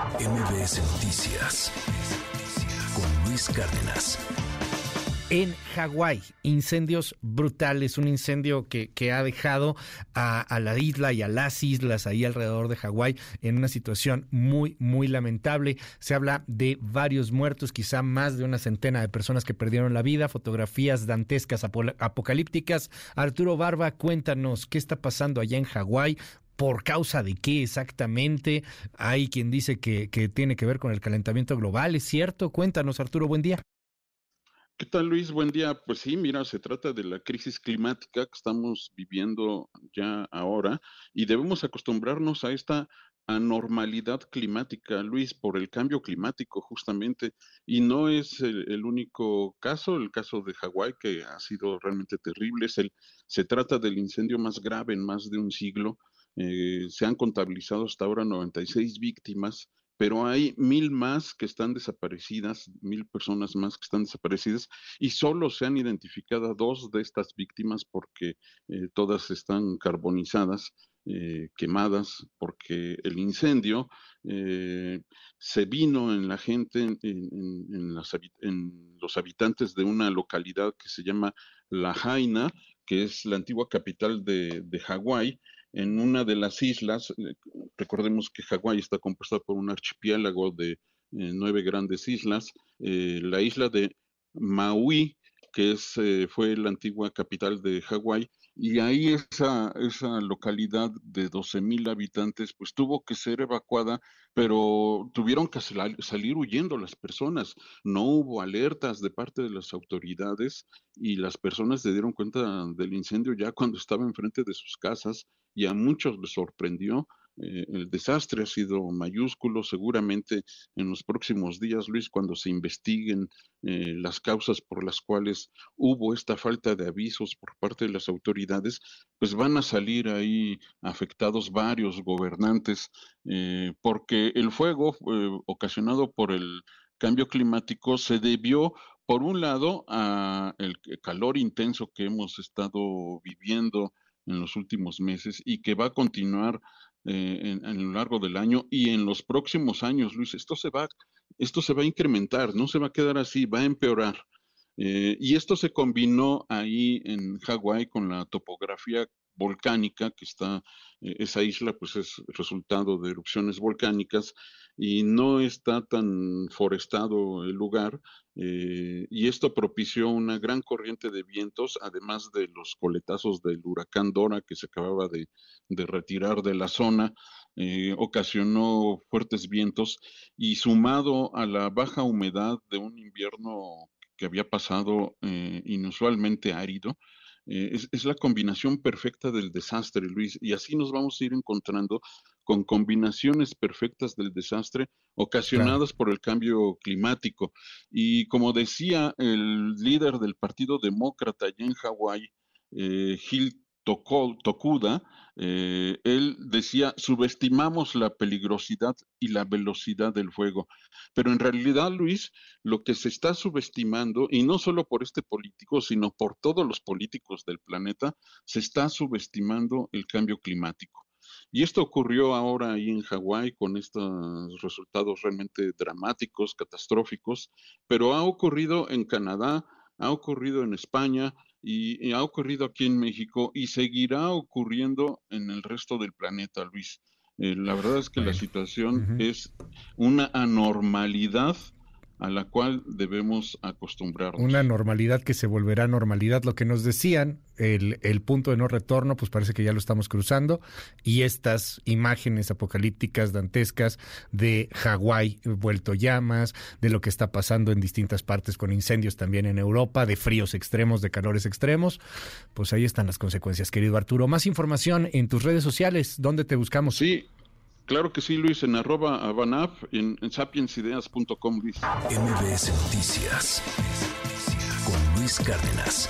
MBS Noticias con Luis Cárdenas. En Hawái, incendios brutales, un incendio que, que ha dejado a, a, la isla y a las islas ahí alrededor de Hawái en una situación muy, muy lamentable. Se habla de varios muertos, quizá más de una centena de personas que perdieron la vida, fotografías dantescas, apocalípticas. Arturo Barba, cuéntanos qué está pasando allá en Hawái, ¿Por causa de qué exactamente? Hay quien dice que, tiene que ver con el calentamiento global, ¿es cierto? Cuéntanos, Arturo, buen día. ¿Qué tal, Luis? Buen día. Pues sí, mira, se trata de la crisis climática que estamos viviendo ya ahora y debemos acostumbrarnos a esta anormalidad climática, Luis, por el cambio climático justamente. Y no es el, el único caso, el caso de Hawái, que ha sido realmente terrible. Es el, se trata del incendio más grave en más de un siglo eh, se han contabilizado hasta ahora 96 víctimas, pero hay mil más que están desaparecidas, mil personas más que están desaparecidas, y solo se han identificado dos de estas víctimas porque eh, todas están carbonizadas. Eh, quemadas porque el incendio se vino en la gente, en, en, en, las, en, los habitantes de una localidad que se llama La Jaina, que es la antigua capital de, de Hawái, en una de las islas, eh, recordemos que Hawái está compuesta por un archipiélago de eh, nueve grandes islas, eh, la isla de Maui, que es, eh, fue la antigua capital de Hawái, y ahí esa, esa localidad de 12 mil habitantes, pues tuvo que ser evacuada, pero tuvieron que sal salir huyendo las personas. No hubo alertas de parte de las autoridades y las personas se dieron cuenta del incendio ya cuando estaba enfrente de sus casas y a muchos les sorprendió. Eh, el desastre ha sido mayúsculo. Seguramente en los próximos días, Luis, cuando se investiguen eh, las causas por las cuales hubo esta falta de avisos por parte de las autoridades, pues van a salir ahí afectados varios gobernantes, eh, porque el fuego eh, ocasionado por el cambio climático se debió por un lado a el calor intenso que hemos estado viviendo en los últimos meses y que va a continuar eh, en, lo largo del año y en los próximos años, Luis, esto se va, esto se va a incrementar, no se va a quedar así, va a empeorar. Eh, y esto se combinó ahí en Hawái con la topografía volcánica que está, eh, esa isla pues es resultado de erupciones volcánicas y no está tan forestado el lugar eh, y esto propició una gran corriente de vientos, además de los coletazos del huracán Dora que se acababa de, retirar de la zona, eh, ocasionó fuertes vientos y sumado a la baja humedad de un invierno que había pasado eh, inusualmente árido, es, es, la combinación perfecta del desastre, Luis, y así nos vamos a ir encontrando con combinaciones perfectas del desastre ocasionadas claro. por el cambio climático. Y como decía el líder del Partido Demócrata allá en Hawái, eh, Gil Tokuda, eh, él decía, subestimamos la peligrosidad y la velocidad del fuego. Pero en realidad, Luis, lo que se está subestimando, y no solo por este político, sino por todos los políticos del planeta, se está subestimando el cambio climático. Y esto ocurrió ahora ahí en Hawái con estos resultados realmente dramáticos, catastróficos, pero ha ocurrido en Canadá, ha ocurrido en España, y, y, ha ocurrido aquí en México y seguirá ocurriendo en el resto del planeta, Luis. Eh, la verdad es que la situación uh -huh. es una anormalidad a la cual debemos acostumbrarnos. Una normalidad que se volverá normalidad. Lo que nos decían, el, el, punto de no retorno, pues parece que ya lo estamos cruzando. Y estas imágenes apocalípticas, dantescas, de Hawái vuelto llamas, de lo que está pasando en distintas partes con incendios también en Europa, de fríos extremos, de calores extremos, pues ahí están las consecuencias, querido Arturo. Más información en tus redes sociales, ¿dónde te buscamos? Sí. Claro que sí, Luis, en arroba abanaf, en, en sapiensideas.com, Luis. MBS Noticias con Luis Cárdenas.